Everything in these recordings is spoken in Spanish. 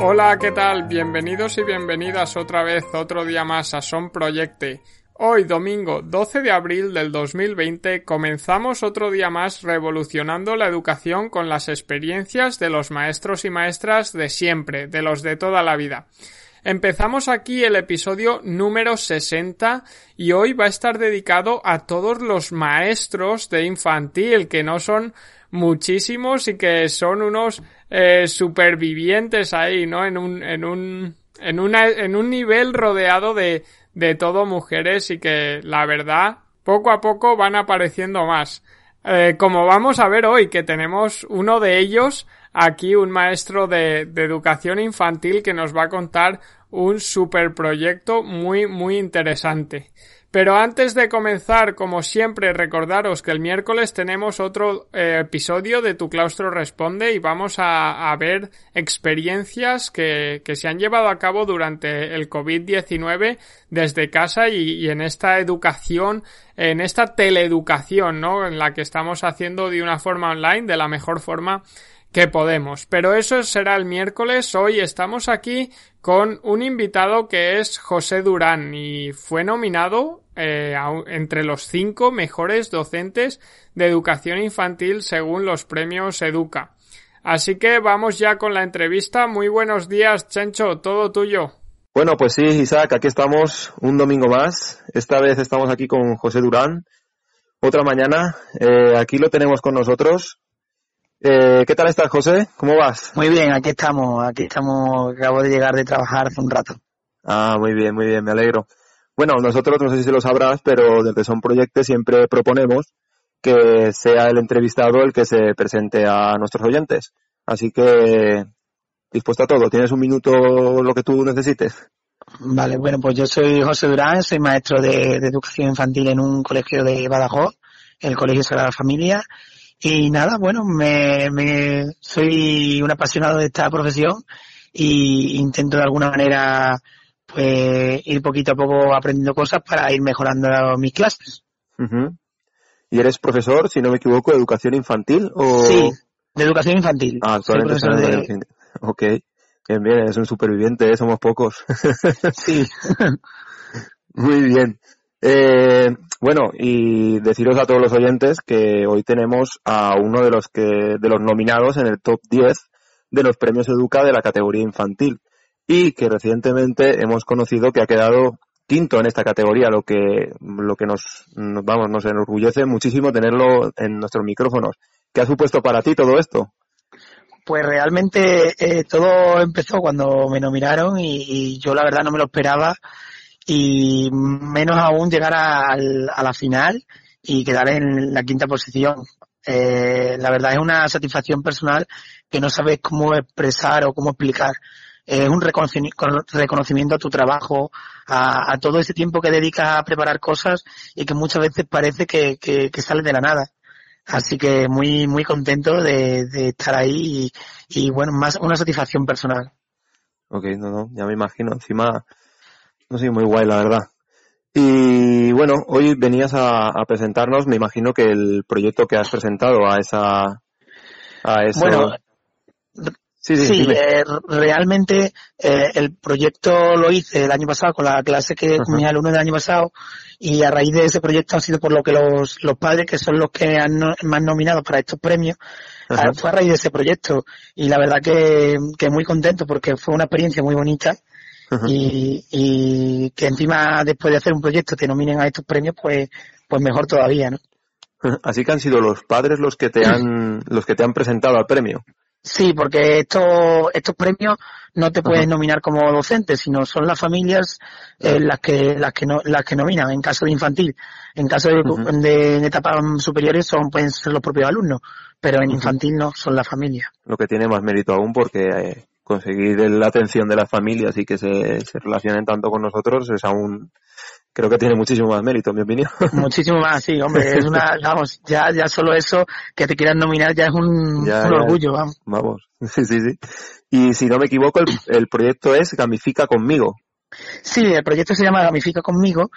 Hola, ¿qué tal? Bienvenidos y bienvenidas otra vez otro día más a Son Proyecte. Hoy, domingo 12 de abril del 2020, comenzamos otro día más revolucionando la educación con las experiencias de los maestros y maestras de siempre, de los de toda la vida. Empezamos aquí el episodio número 60 y hoy va a estar dedicado a todos los maestros de infantil que no son muchísimos y que son unos eh, supervivientes ahí, ¿no? En un, en un, en una, en un nivel rodeado de, de todo mujeres y que la verdad poco a poco van apareciendo más. Eh, como vamos a ver hoy, que tenemos uno de ellos aquí, un maestro de, de educación infantil que nos va a contar un super proyecto muy, muy interesante. Pero antes de comenzar, como siempre, recordaros que el miércoles tenemos otro eh, episodio de Tu Claustro Responde y vamos a, ver experiencias que, que, se han llevado a cabo durante el COVID-19 desde casa y, en esta educación, en esta teleeducación, ¿no? En la que estamos haciendo de una forma online, de la mejor forma que podemos. Pero eso será el miércoles. Hoy estamos aquí con un invitado que es José Durán y fue nominado eh, entre los cinco mejores docentes de educación infantil según los premios Educa. Así que vamos ya con la entrevista. Muy buenos días, Chencho, todo tuyo. Bueno, pues sí, Isaac, aquí estamos un domingo más. Esta vez estamos aquí con José Durán. Otra mañana. Eh, aquí lo tenemos con nosotros. Eh, ¿Qué tal estás, José? ¿Cómo vas? Muy bien, aquí estamos, aquí estamos, acabo de llegar de trabajar hace un rato. Ah, muy bien, muy bien, me alegro. Bueno, nosotros no sé si lo sabrás, pero desde Son Proyectos siempre proponemos que sea el entrevistado el que se presente a nuestros oyentes. Así que, dispuesto a todo, tienes un minuto lo que tú necesites. Vale, bueno, pues yo soy José Durán, soy maestro de, de educación infantil en un colegio de Badajoz, el Colegio Sagrada Familia, y nada, bueno, me, me, soy un apasionado de esta profesión y intento de alguna manera pues ir poquito a poco aprendiendo cosas para ir mejorando mis clases. Uh -huh. ¿Y eres profesor, si no me equivoco, de educación infantil? O... Sí, de educación infantil. Ah, actualmente profesor de... de... Ok, bien, bien, es un superviviente, ¿eh? somos pocos. sí. Muy bien. Eh, bueno, y deciros a todos los oyentes que hoy tenemos a uno de los que, de los nominados en el top 10 de los premios Educa de la categoría infantil. Y que recientemente hemos conocido que ha quedado quinto en esta categoría, lo que, lo que nos, vamos, nos enorgullece muchísimo tenerlo en nuestros micrófonos. ¿Qué ha supuesto para ti todo esto? Pues realmente eh, todo empezó cuando me nominaron y yo la verdad no me lo esperaba y menos aún llegar a, a la final y quedar en la quinta posición. Eh, la verdad es una satisfacción personal que no sabes cómo expresar o cómo explicar. Es un reconocimiento a tu trabajo, a, todo ese tiempo que dedicas a preparar cosas y que muchas veces parece que, que, sale de la nada. Así que muy, muy contento de, estar ahí y, y, bueno, más una satisfacción personal. Ok, no, no, ya me imagino. Encima, no sé, muy guay, la verdad. Y bueno, hoy venías a, a, presentarnos, me imagino que el proyecto que has presentado a esa... A eso... Bueno, Sí, sí, Sí, eh, realmente eh, el proyecto lo hice el año pasado con la clase que Ajá. mis alumnos del año pasado y a raíz de ese proyecto ha sido por lo que los, los padres, que son los que han, no- me han nominado para estos premios, ah, fue a raíz de ese proyecto. Y la verdad que, que muy contento porque fue una experiencia muy bonita Y, y que encima después de hacer un proyecto te nominen a estos premios pues pues mejor todavía, ¿no? Así que han sido los padres los que te han, los que te han presentado al premio. Sí, porque estos estos premios no te puedes Ajá. nominar como docente, sino son las familias eh, las que las que no las que nominan en caso de infantil. En caso de, de en etapas superiores son pueden ser los propios alumnos, pero en infantil no son las familias. Lo que tiene más mérito aún porque eh, conseguir la atención de las familias y que se, se relacionen tanto con nosotros es aún, creo que tiene muchísimo más mérito, en mi opinión. Muchísimo más, sí, hombre, es una, vamos, ya ya solo eso que te quieran nominar ya es un, Ya, un ya. orgullo, vamos. Vamos, sí, sí, sí. Y si no me equivoco, el, el proyecto es Gamifica conmigo. Sí, el proyecto se llama Gamifica conmigo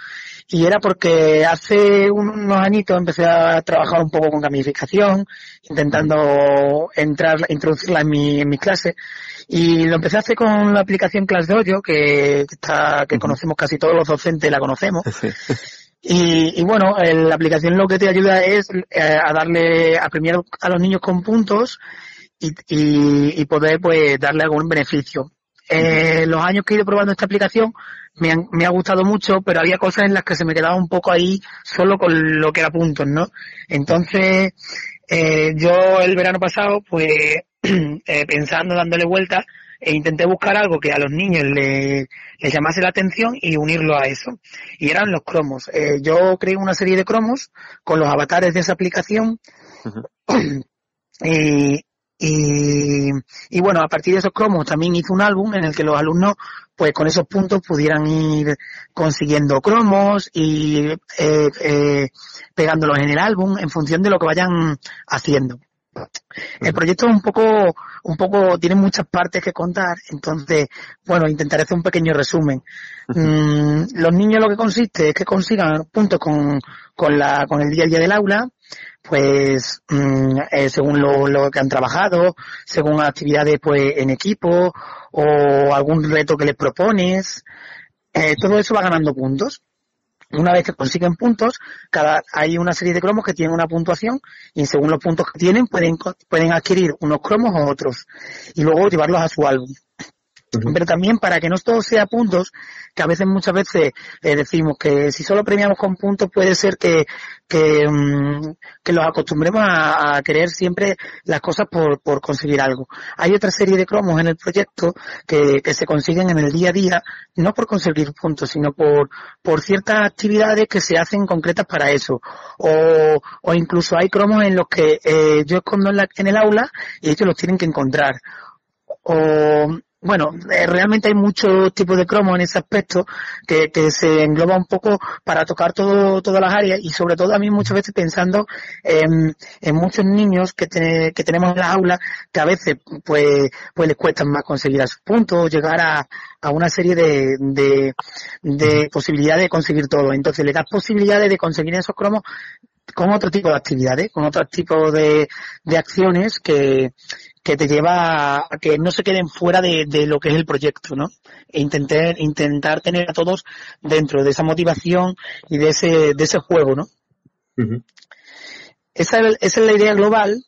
y era porque hace unos añitos empecé a trabajar un poco con gamificación, intentando entrar, introducirla en mi, en mi clase y lo empecé a hacer con la aplicación ClassDojo que está, que conocemos casi todos los docentes la conocemos Sí. y, y bueno, el- la aplicación lo que te ayuda es eh, a darle, a premiar a los niños con puntos y, y, y poder pues darle algún beneficio. Eh, los años que he ido probando esta aplicación me, han- me ha gustado mucho, pero había cosas en las que se me quedaba un poco ahí solo con lo que era puntos, ¿no? Entonces, eh, yo el verano pasado, pues, eh, pensando, dándole vueltas, e intenté buscar algo que a los niños le, les llamase la atención y unirlo a eso. Y eran los cromos. Eh, yo creé una serie de cromos con los avatares de esa aplicación y, y, y bueno, a partir de esos cromos también hice un álbum en el que los alumnos, pues con esos puntos pudieran ir consiguiendo cromos y eh, eh, pegándolos en el álbum en función de lo que vayan haciendo. El proyecto es un poco, un poco, tiene muchas partes que contar, entonces, bueno, intentaré hacer un pequeño resumen. Mm, los niños lo que consiste es que consigan puntos con, con la, con el día a día del aula, pues mm, eh, según lo, lo que han trabajado, según actividades pues en equipo o algún reto que les propones, eh, todo eso va ganando puntos. Una vez que consiguen puntos, cada hay una serie de cromos que tienen una puntuación y según los puntos que tienen pueden pueden adquirir unos cromos o otros y luego llevarlos a su álbum. Pero también para que no todo sea puntos, que a veces muchas veces eh, decimos que si solo premiamos con puntos puede ser que que, mm, que los acostumbremos a, a querer siempre las cosas por, por conseguir algo. Hay otra serie de cromos en el proyecto que, que se consiguen en el día a día, no por conseguir puntos, sino por, por ciertas actividades que se hacen concretas para eso. O, o incluso hay cromos en los que eh, yo escondo en, la- en el aula y ellos los tienen que encontrar o bueno, eh, realmente hay muchos tipos de cromos en ese aspecto que, que se engloba un poco para tocar todo, todas las áreas y sobre todo a mí muchas veces pensando en, en muchos niños que, te- que tenemos en las aulas que a veces pues, pues les cuesta más conseguir a sus puntos, llegar a, a una serie de, de, de posibilidades de conseguir todo. Entonces le das posibilidades de conseguir esos cromos con otro tipo de actividades, con otro tipo de, de acciones que, que te lleva a que no se queden fuera de, de lo que es el proyecto, ¿no? E intentar, intentar tener a todos dentro de esa motivación y de ese, de ese juego, ¿no? Esa, es- esa es la idea global,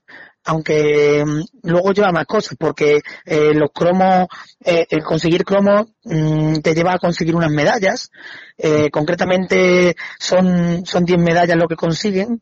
aunque mm, luego lleva más cosas, porque eh, los cromos, eh, el conseguir cromos mm, te lleva a conseguir unas medallas, eh, concretamente son, son 10 medallas lo que consiguen,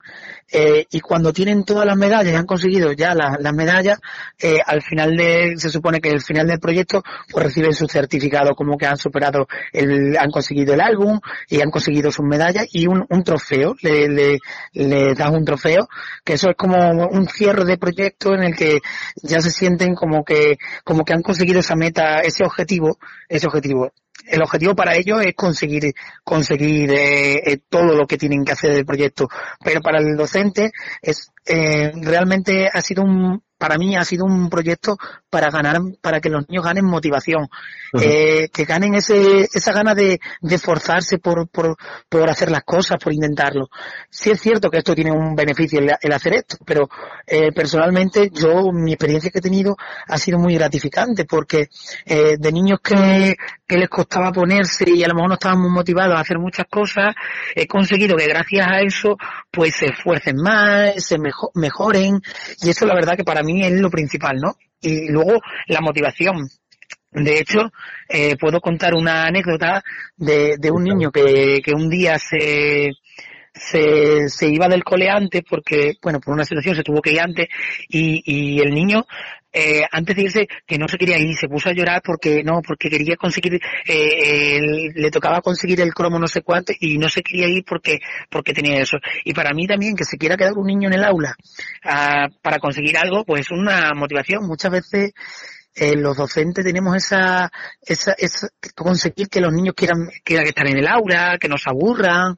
eh, y cuando tienen todas las medallas y han conseguido ya la- las medallas, eh, al final de, se supone que al final del proyecto, pues reciben su certificado como que han superado el, han conseguido el álbum y han conseguido sus medallas y un, un trofeo, le, le, le das un trofeo, que eso es como un cierre de proyecto en el que ya se sienten como que, como que han conseguido esa meta, ese objetivo, ese objetivo. El objetivo para ellos es conseguir, conseguir eh, eh, todo lo que tienen que hacer del proyecto. Pero para el docente es, eh, realmente ha sido un, para mí ha sido un proyecto para ganar, para que los niños ganen motivación, eh, que ganen ese, esa gana de, de esforzarse por, por, por hacer las cosas, por intentarlo. Sí es cierto que esto tiene un beneficio el, hacer esto, pero eh, personalmente yo, mi experiencia que he tenido ha sido muy gratificante porque eh, de niños que, que les costaba ponerse y a lo mejor no estaban muy motivados a hacer muchas cosas, he conseguido que gracias a eso pues se esfuercen más, se mejoren. Y eso la verdad que para mí es lo principal, ¿no? Y luego la motivación. De hecho, eh, puedo contar una anécdota de, de un niño que, que un día se, se, se iba del cole antes porque, bueno, por una situación se tuvo que ir antes y, y el niño eh, antes de irse que no se quería ir, se puso a llorar porque no, porque quería conseguir, eh, le tocaba conseguir el cromo no sé cuánto y no se quería ir porque, porque tenía eso. Y para mí también que se quiera quedar un niño en el aula ah, para conseguir algo, pues una motivación. Muchas veces eh, los docentes tenemos esa, esa, esa, conseguir que los niños quieran, quieran estar en el aula, que no se aburran.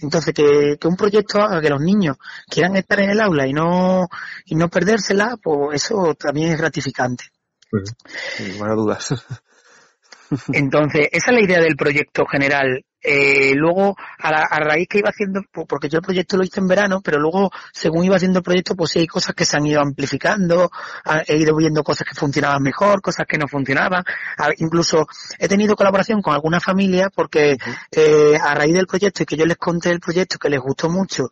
Entonces, que, que un proyecto haga que los niños quieran estar en el aula y no, y no perdérsela, pues eso también es gratificante. Pues, buenas dudas. Entonces, esa es la idea del proyecto general. Eh, luego, a, a, raíz que iba haciendo, porque yo el proyecto lo hice en verano, pero luego, según iba haciendo el proyecto, pues sí hay cosas que se han ido amplificando, he ido viendo cosas que funcionaban mejor, cosas que no funcionaban. incluso he tenido colaboración con alguna familia porque eh, a raíz del proyecto y que yo les conté el proyecto que les gustó mucho,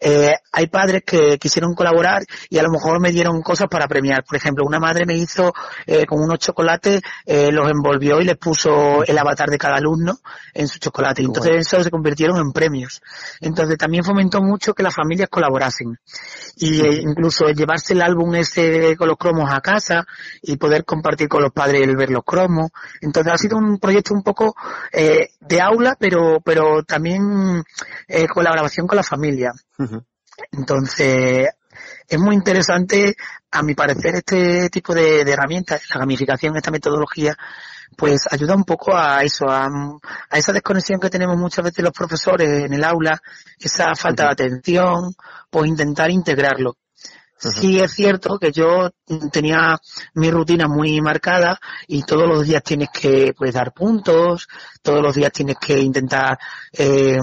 eh, hay padres que quisieron colaborar y a lo mejor me dieron cosas para premiar. Por ejemplo, una madre me hizo eh, con unos chocolates, eh, los envolvió y les puso el avatar de cada alumno en su chocolate entonces eso se convirtieron en premios. Entonces también fomentó mucho que las familias colaborasen. Y eh, incluso llevarse el álbum ese con los cromos a casa y poder compartir con los padres el ver los cromos. Entonces ha sido un proyecto un poco eh, de aula, pero, pero también eh, colaboración con la familia. Entonces, es muy interesante, a mi parecer, este tipo de, de herramientas, la gamificación, esta metodología, pues ayuda un poco a eso, a, esa desconexión que tenemos muchas veces los profesores en el aula, esa falta de atención, pues intentar integrarlo. Sí es cierto que yo tenía mi rutina muy marcada y todos los días tienes que pues dar puntos, todos los días tienes que intentar eh,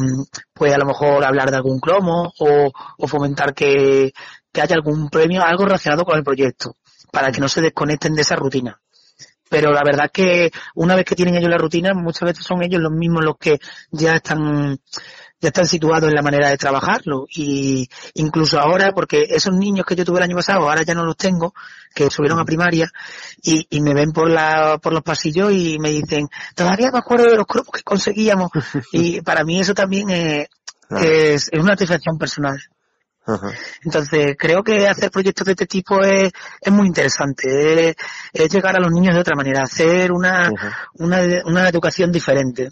pues a lo mejor hablar de algún cromo o, o fomentar que, que haya algún premio, algo relacionado con el proyecto, para que no se desconecten de esa rutina. Pero la verdad que una vez que tienen ellos la rutina, muchas veces son ellos los mismos los que ya están ya están situados en la manera de trabajarlo. Y incluso ahora porque esos niños que yo tuve el año pasado ahora ya no los tengo que subieron a primaria y, y me ven por la por los pasillos y me dicen todavía me acuerdo de los cromos que conseguíamos y para mí eso también es, es, es una satisfacción personal entonces, creo que hacer proyectos de este tipo es, es muy interesante, es, llegar a los niños de otra manera, hacer una, una, una educación diferente.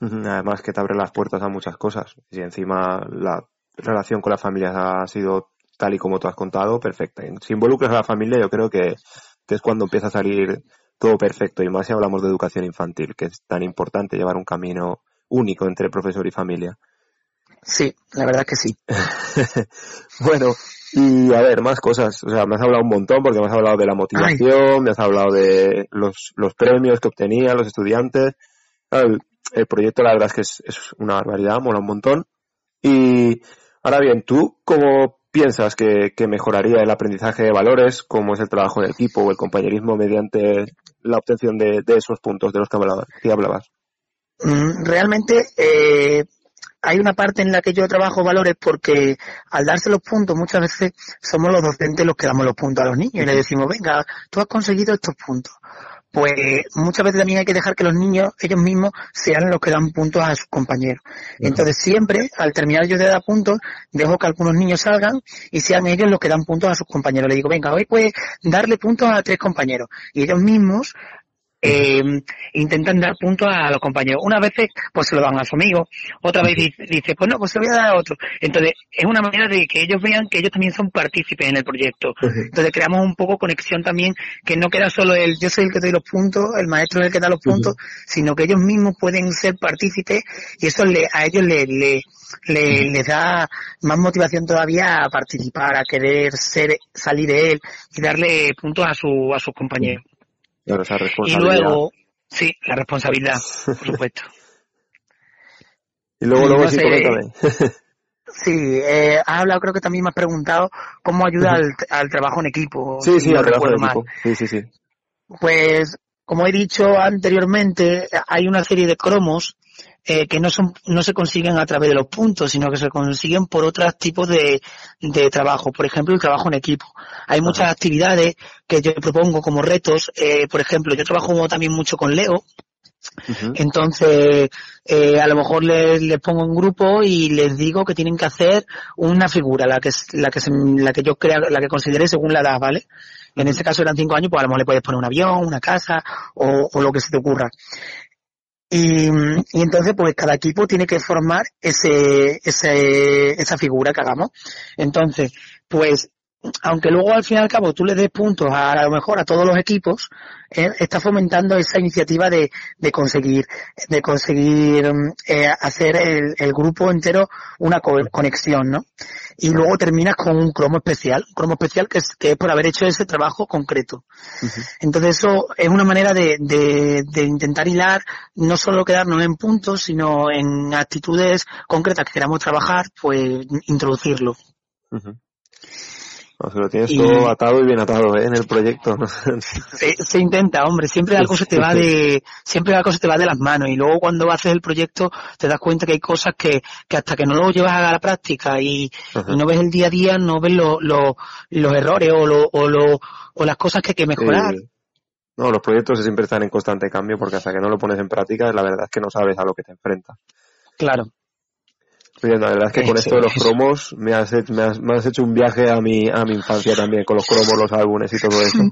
Además que te abre las puertas a muchas cosas. Si encima la relación con la familia ha sido tal y como tú has contado, perfecta. Si involucras a la familia, yo creo que, que es cuando empieza a salir todo perfecto. Y más si hablamos de educación infantil, que es tan importante llevar un camino único entre profesor y familia. Sí, la verdad que sí. bueno, y a ver, más cosas. O sea, me has hablado un montón porque me has hablado de la motivación, me has hablado de los, los premios que obtenían los estudiantes. El, proyecto, la verdad es que es, es, una barbaridad, mola un montón. Y ahora bien, ¿tú cómo piensas que, que mejoraría el aprendizaje de valores, como es el trabajo en equipo o el compañerismo mediante la obtención de, de esos puntos de los que hablabas? Que hablabas? Mm, realmente, eh, hay una parte en la que yo trabajo valores porque al darse los puntos muchas veces somos los docentes los que damos los puntos a los niños y le decimos, venga, tú has conseguido estos puntos. Pues muchas veces también hay que dejar que los niños, ellos mismos, sean los que dan puntos a sus compañeros. Entonces siempre, al terminar yo de dar puntos, dejo que algunos niños salgan y sean ellos los que dan puntos a sus compañeros. Le digo, venga, hoy puedes darle puntos a tres compañeros. Y ellos mismos eh, intentan dar puntos a los compañeros. Una vez pues se lo dan a su amigo, otra vez dice, pues no, pues se lo voy a dar a otro. Entonces es una manera de que ellos vean que ellos también son partícipes en el proyecto. Entonces creamos un poco conexión también, que no queda solo el yo soy el que doy los puntos, el maestro es el que da los puntos, sino que ellos mismos pueden ser partícipes y eso le, a ellos le, le, le, les da más motivación todavía a participar, a querer ser, salir de él y darle puntos a su, a sus compañeros. Y luego, sí, la responsabilidad, por supuesto. y luego, luego sí, coméntame. Sí, eh, has hablado, creo que también me has preguntado cómo ayuda al, trabajo en equipo. Sí, sí, al trabajo en equipo. Sí, sí, sí. Pues, como he dicho anteriormente, hay una serie de cromos eh, que no son no se consiguen a través de los puntos, sino que se consiguen por otros tipos de, de trabajo. Por ejemplo, el trabajo en equipo. Hay muchas actividades que yo propongo como retos. Eh, por ejemplo, yo trabajo también mucho con Leo. Entonces, eh, a lo mejor les, les, pongo un grupo y les digo que tienen que hacer una figura, la que la que la que yo crea, la que considere según la edad, ¿vale? En ese caso eran cinco años, pues a lo mejor le puedes poner un avión, una casa o, o lo que se te ocurra. Y, y, entonces, pues cada equipo tiene que formar ese, ese, esa figura que hagamos. Entonces, pues aunque luego al fin y al cabo tú le des puntos a, a lo mejor a todos los equipos, eh, está fomentando esa iniciativa de, de conseguir, de conseguir eh, hacer el, el, grupo entero una conexión, ¿no? Y luego terminas con un cromo especial, un cromo especial que es, que es por haber hecho ese trabajo concreto. Entonces eso es una manera de, de, de, intentar hilar, no solo quedarnos en puntos, sino en actitudes concretas que queramos trabajar, pues introducirlo. O sea, lo tienes todo atado y bien atado ¿eh? en el proyecto. Se, intenta, hombre. Siempre algo se te va de, siempre algo se te va de las manos. Y luego cuando haces el proyecto te das cuenta que hay cosas que, que hasta que no lo llevas a la práctica y, no ves el día a día, no ves lo, lo, los errores o, lo, o, lo, o las cosas que hay que mejorar. No, los proyectos siempre están en constante cambio porque hasta que no lo pones en práctica, la verdad es que no sabes a lo que te enfrentas. Claro la verdad es que con esto de los cromos me has, me has, me has hecho un viaje a mi, a mi infancia también, con los cromos, los álbumes y todo eso.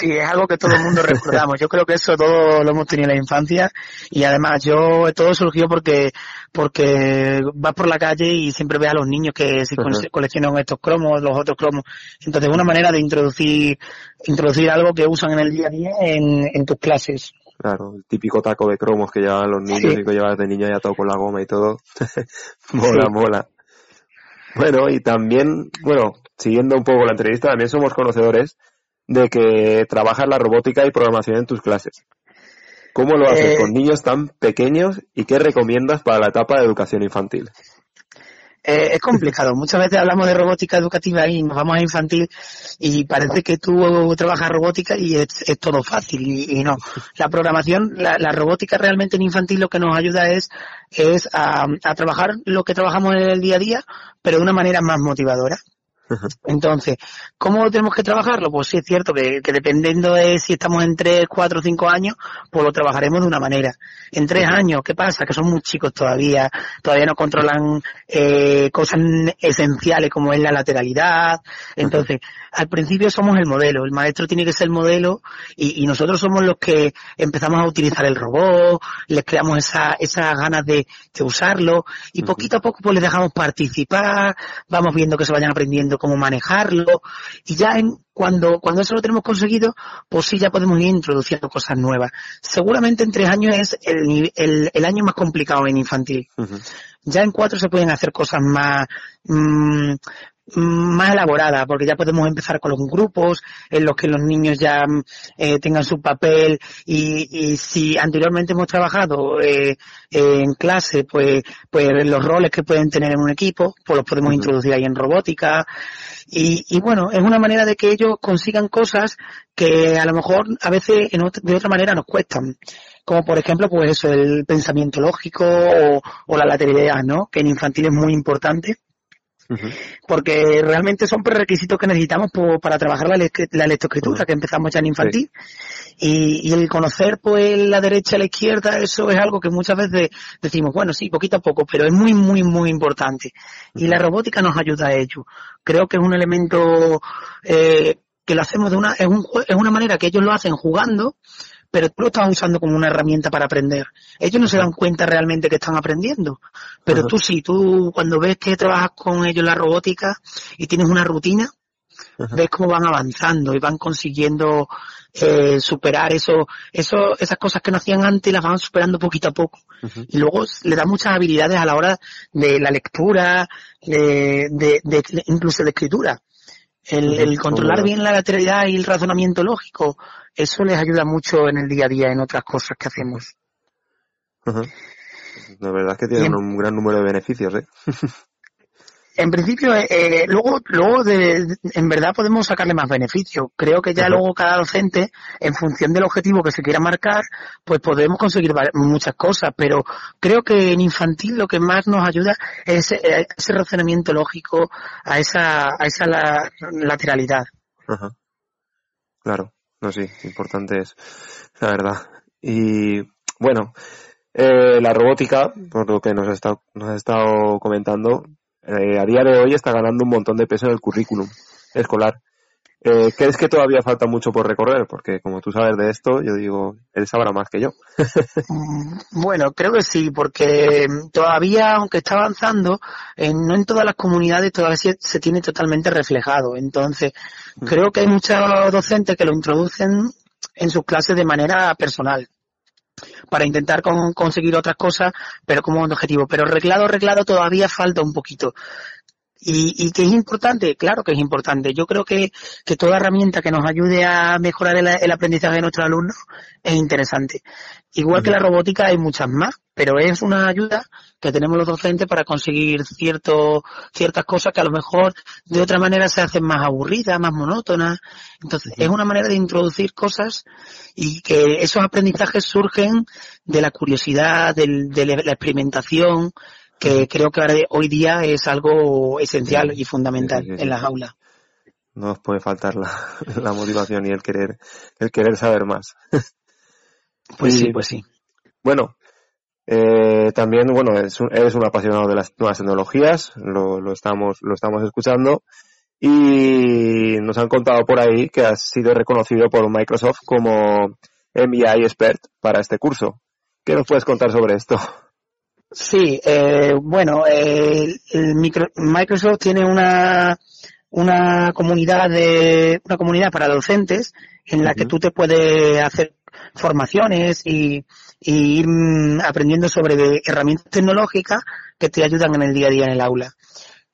Sí, es algo que todo el mundo recordamos. Yo creo que eso todo lo hemos tenido en la infancia y además yo todo surgió porque porque vas por la calle y siempre ves a los niños que se coleccionan estos cromos, los otros cromos. Entonces, una manera de introducir introducir algo que usan en el día a día en, en tus clases. Claro, el típico taco de cromos que llevaban los niños y que llevabas de niño ya todo con la goma y todo. mola, mola. Bueno, y también, bueno, siguiendo un poco la entrevista, también somos conocedores de que trabajas la robótica y programación en tus clases. ¿Cómo lo haces eh, con niños tan pequeños y qué recomiendas para la etapa de educación infantil? Eh, es complicado. Muchas veces hablamos de robótica educativa y nos vamos a infantil y parece que tú trabajas robótica y es, todo fácil y, no. La programación, la, robótica realmente en infantil lo que nos ayuda es, es a, a trabajar lo que trabajamos en el día a día, pero de una manera más motivadora. Entonces, ¿cómo tenemos que trabajarlo? Pues sí es cierto que, dependiendo de si estamos en 3, 4, 5 años, pues lo trabajaremos de una manera. En 3 años, ¿qué pasa? Que son muy chicos todavía, todavía no controlan eh, cosas esenciales como es la lateralidad. Entonces, al principio somos el modelo, el maestro tiene que ser el modelo y, nosotros somos los que empezamos a utilizar el robot, les creamos esa, esas ganas de, usarlo y poquito a poco pues les dejamos participar, vamos viendo que se vayan aprendiendo cómo manejarlo y ya en, cuando, cuando eso lo tenemos conseguido, pues sí ya podemos ir introduciendo cosas nuevas. Seguramente en tres años es el, el, el año más complicado en infantil. Ya en cuatro se pueden hacer cosas más, mmm, más elaborada, porque ya podemos empezar con los grupos en los que los niños ya eh, tengan su papel y, y, si anteriormente hemos trabajado eh, en clase, pues, pues los roles que pueden tener en un equipo, pues los podemos introducir ahí en robótica. Y, y bueno, es una manera de que ellos consigan cosas que a lo mejor a veces en de otra manera nos cuestan como por ejemplo pues eso, el pensamiento lógico o, o la lateralidad, ¿no? Que en infantil es muy importante porque realmente son prerequisitos que necesitamos para trabajar la, la lectoescritura, que empezamos ya en infantil. Y, el conocer pues la derecha y la izquierda, eso es algo que muchas veces decimos, bueno, sí, poquito a poco, pero es muy, muy, muy importante. Y la robótica nos ayuda a ello. Creo que es un elemento eh, que lo hacemos de una, es, un, es una manera que ellos lo hacen jugando, pero tú lo estás usando como una herramienta para aprender. Ellos no se dan cuenta realmente que están aprendiendo, pero tú sí, tú cuando ves que trabajas con ellos en la robótica y tienes una rutina, ves cómo van avanzando y van consiguiendo eh, superar eso, eso, esas cosas que no hacían antes las van superando poquito a poco. Y luego le da muchas habilidades a la hora de la lectura, de, de, incluso de escritura. El, controlar bien la lateralidad y el razonamiento lógico, eso les ayuda mucho en el día a día en otras cosas que hacemos. La verdad es que tienen un gran número de beneficios, ¿eh? en principio, eh, eh, luego, luego de, en verdad podemos sacarle más beneficio. Creo que ya luego cada docente, en función del objetivo que se quiera marcar, pues podemos conseguir muchas cosas, pero creo que en infantil lo que más nos ayuda es eh, ese razonamiento lógico, a esa, a esa lateralidad. Ajá. Claro, no sí, importante es, la verdad. Y bueno, la robótica, por lo que nos ha nos ha estado comentando, eh, a día de hoy está ganando un montón de peso en el currículum escolar. Eh, ¿Crees que todavía falta mucho por recorrer? Porque como tú sabes de esto, yo digo, él sabrá más que yo. Mm, bueno, creo que sí, porque todavía, aunque está avanzando, no en todas las comunidades todavía se, tiene totalmente reflejado. Entonces, creo que hay muchos docentes que lo introducen en sus clases de manera personal para intentar conseguir otras cosas, pero como un objetivo. Pero reglado, reglado todavía falta un poquito. Y, y que es importante, claro que es importante. Yo creo que, que toda herramienta que nos ayude a mejorar el, aprendizaje de nuestros alumnos es interesante. Igual que la robótica hay muchas más, pero es una ayuda que tenemos los docentes para conseguir cierto, ciertas cosas que a lo mejor de otra manera se hacen más aburridas, más monótonas. Entonces, es una manera de introducir cosas y que esos aprendizajes surgen de la curiosidad, del, de la experimentación, que creo que ahora, hoy día es algo esencial y fundamental en las aulas. No nos puede faltar la, motivación y el querer, el querer saber más. Pues sí, pues sí. Bueno, eh, también, bueno, eres un, apasionado de las nuevas tecnologías, lo, lo, estamos, lo estamos escuchando, y nos han contado por ahí que has sido reconocido por Microsoft como MBI Expert para este curso. ¿Qué nos puedes contar sobre esto? Sí, eh, bueno, eh, el Microsoft tiene una, una comunidad de, una comunidad para docentes en la que tú te puedes hacer formaciones y, ir mm, aprendiendo sobre herramientas tecnológicas que te ayudan en el día a día en el aula.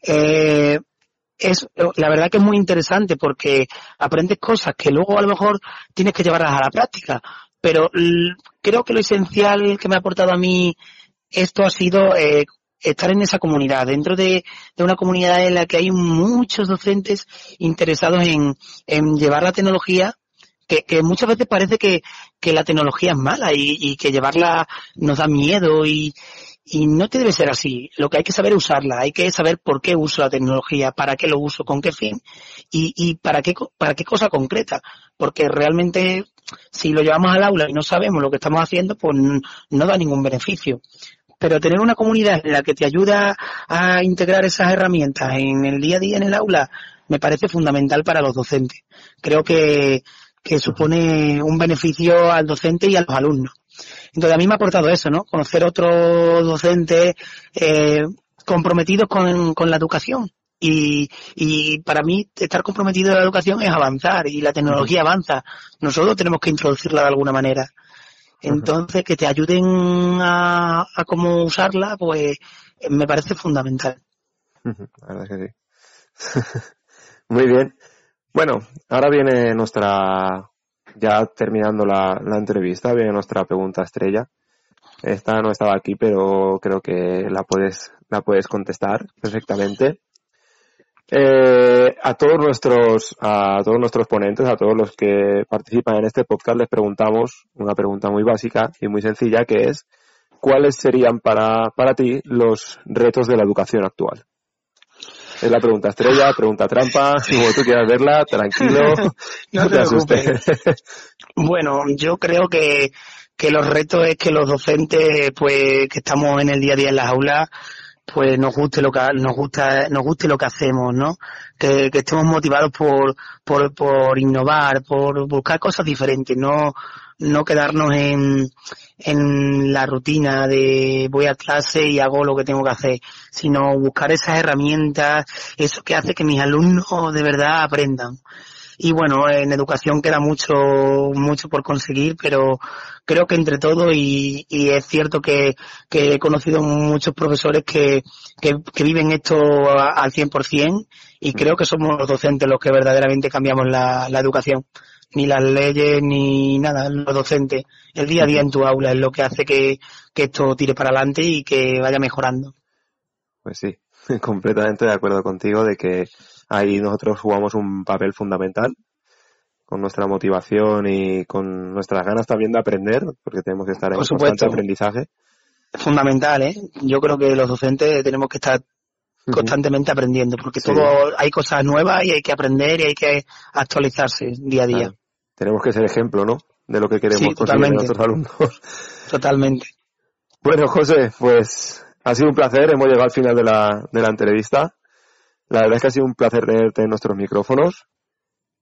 Eh, es, la verdad que es muy interesante porque aprendes cosas que luego a lo mejor tienes que llevarlas a la práctica, pero creo que lo esencial que me ha aportado a mí esto ha sido eh, estar en esa comunidad, dentro de, una comunidad en la que hay muchos docentes interesados en, llevar la tecnología, que, muchas veces parece que, la tecnología es mala y, que llevarla nos da miedo y, no te debe ser así. Lo que hay que saber es usarla, hay que saber por qué uso la tecnología, para qué lo uso, con qué fin y, y para qué para qué cosa concreta, porque realmente si lo llevamos al aula y no sabemos lo que estamos haciendo, pues no da ningún beneficio pero tener una comunidad en la que te ayuda a integrar esas herramientas en el día a día en el aula me parece fundamental para los docentes. Creo que, que supone un beneficio al docente y a los alumnos. Entonces a mí me ha aportado eso, ¿no? Conocer otros docentes eh, comprometidos con, con la educación. Y, y para mí estar comprometido en la educación es avanzar y la tecnología avanza. Nosotros tenemos que introducirla de alguna manera. Entonces, que te ayuden a, a cómo usarla, pues me parece fundamental. La verdad que sí. Muy bien. Bueno, ahora viene nuestra, ya terminando la, la entrevista, viene nuestra pregunta estrella. Esta no estaba aquí, pero creo que la puedes, la puedes contestar perfectamente. Eh, a todos nuestros, a todos nuestros ponentes, a todos los que participan en este podcast, les preguntamos una pregunta muy básica y muy sencilla que es, ¿cuáles serían para, para ti los retos de la educación actual? Es la pregunta estrella, pregunta trampa, como tú quieras verla, tranquilo, no, te, asustes. bueno, yo creo que, que los retos es que los docentes, pues, que estamos en el día a día en las aulas, pues nos guste lo que nos gusta nos guste lo que hacemos no que, que estemos motivados por, por por innovar por buscar cosas diferentes no no quedarnos en, en la rutina de voy a clase y hago lo que tengo que hacer, sino buscar esas herramientas, eso que hace que mis alumnos de verdad aprendan. Y bueno, en educación queda mucho, mucho por conseguir, pero creo que entre todo, y, y es cierto que, que, he conocido muchos profesores que, que, que viven esto al 100% y creo que somos los docentes los que verdaderamente cambiamos la, la educación ni las leyes, ni nada, los docentes. El día a día en tu aula es lo que hace que, que esto tire para adelante y que vaya mejorando. Pues sí, completamente de acuerdo contigo de que ahí nosotros jugamos un papel fundamental con nuestra motivación y con nuestras ganas también de aprender, porque tenemos que estar en constante aprendizaje. Fundamental, ¿eh? Yo creo que los docentes tenemos que estar constantemente aprendiendo, porque todo hay cosas nuevas y hay que aprender y hay que actualizarse día a día tenemos que ser ejemplo, ¿no? De lo que queremos conseguir en nuestros alumnos. Totalmente. Bueno, José, pues ha sido un placer. Hemos llegado al final de la, de la entrevista. La verdad es que ha sido un placer tenerte en nuestros micrófonos.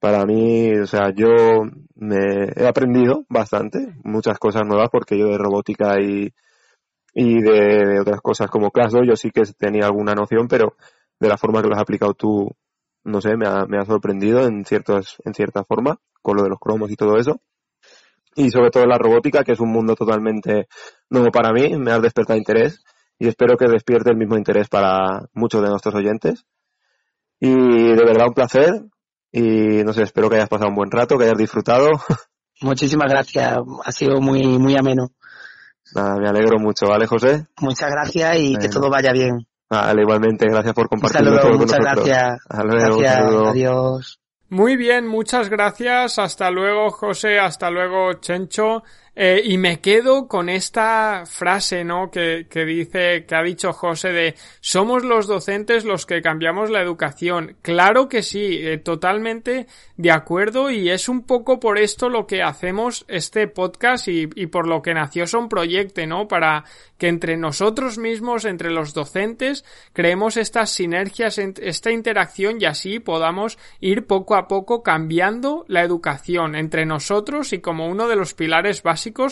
Para mí, o sea, yo me he aprendido bastante, muchas cosas nuevas, porque yo de robótica y, y de, otras cosas como ClassDoor yo sí que tenía alguna noción, pero de la forma que lo has aplicado tú, no sé, me ha, me ha sorprendido en ciertos, en cierta forma con lo de los cromos y todo eso. Y sobre todo la robótica, que es un mundo totalmente nuevo para mí, me ha despertado interés y espero que despierte el mismo interés para muchos de nuestros oyentes. Y de verdad un placer y no sé, espero que hayas pasado un buen rato, que hayas disfrutado. Muchísimas gracias, ha sido muy, muy ameno. Nada, me alegro mucho, ¿vale, José? Muchas gracias y que todo vaya bien. Vale, igualmente, gracias por compartir todo con muchas gracias. gracias, adiós. Muy bien, muchas gracias. Hasta luego, José. Hasta luego, Chencho. Eh, y me quedo con esta frase, ¿no? Que, que dice, que ha dicho José de somos los docentes los que cambiamos la educación. Claro que sí, eh, totalmente de acuerdo y es un poco por esto lo que hacemos este podcast y, y por lo que nació Son Proyecte, ¿no? Para que entre nosotros mismos, entre los docentes, creemos estas sinergias, esta interacción y así podamos ir poco a poco cambiando la educación entre nosotros y como uno de los pilares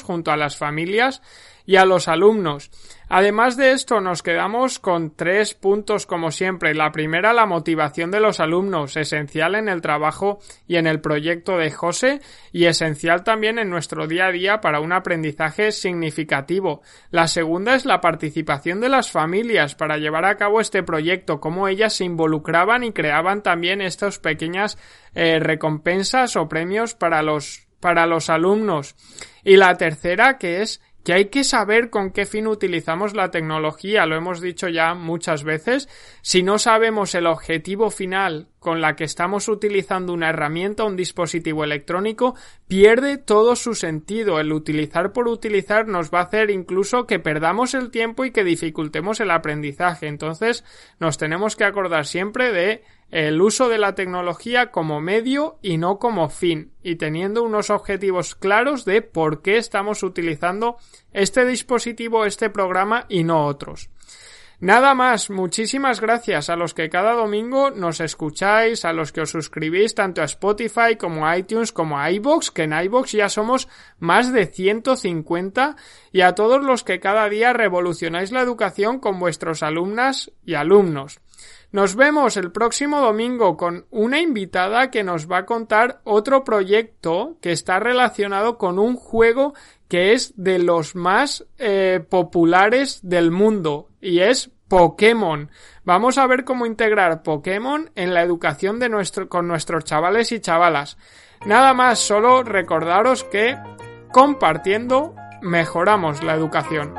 junto a las familias y a los alumnos. Además de esto, nos quedamos con tres puntos como siempre. La primera, la motivación de los alumnos, esencial en el trabajo y en el proyecto de José y esencial también en nuestro día a día para un aprendizaje significativo. La segunda es la participación de las familias para llevar a cabo este proyecto, cómo ellas se involucraban y creaban también estas pequeñas eh, recompensas o premios para los para los alumnos. Y la tercera, que es que hay que saber con qué fin utilizamos la tecnología, lo hemos dicho ya muchas veces, si no sabemos el objetivo final con la que estamos utilizando una herramienta, un dispositivo electrónico, pierde todo su sentido. El utilizar por utilizar nos va a hacer incluso que perdamos el tiempo y que dificultemos el aprendizaje. Entonces, nos tenemos que acordar siempre de el uso de la tecnología como medio y no como fin, y teniendo unos objetivos claros de por qué estamos utilizando este dispositivo, este programa y no otros. Nada más, muchísimas gracias a los que cada domingo nos escucháis, a los que os suscribís tanto a Spotify como a iTunes como a iBox, que en iBox ya somos más de 150, y a todos los que cada día revolucionáis la educación con vuestros alumnas y alumnos. Nos vemos el próximo domingo con una invitada que nos va a contar otro proyecto que está relacionado con un juego que es de los más eh, populares del mundo y es Pokémon. Vamos a ver cómo integrar Pokémon en la educación de nuestro, con nuestros chavales y chavalas. Nada más, solo recordaros que compartiendo mejoramos la educación.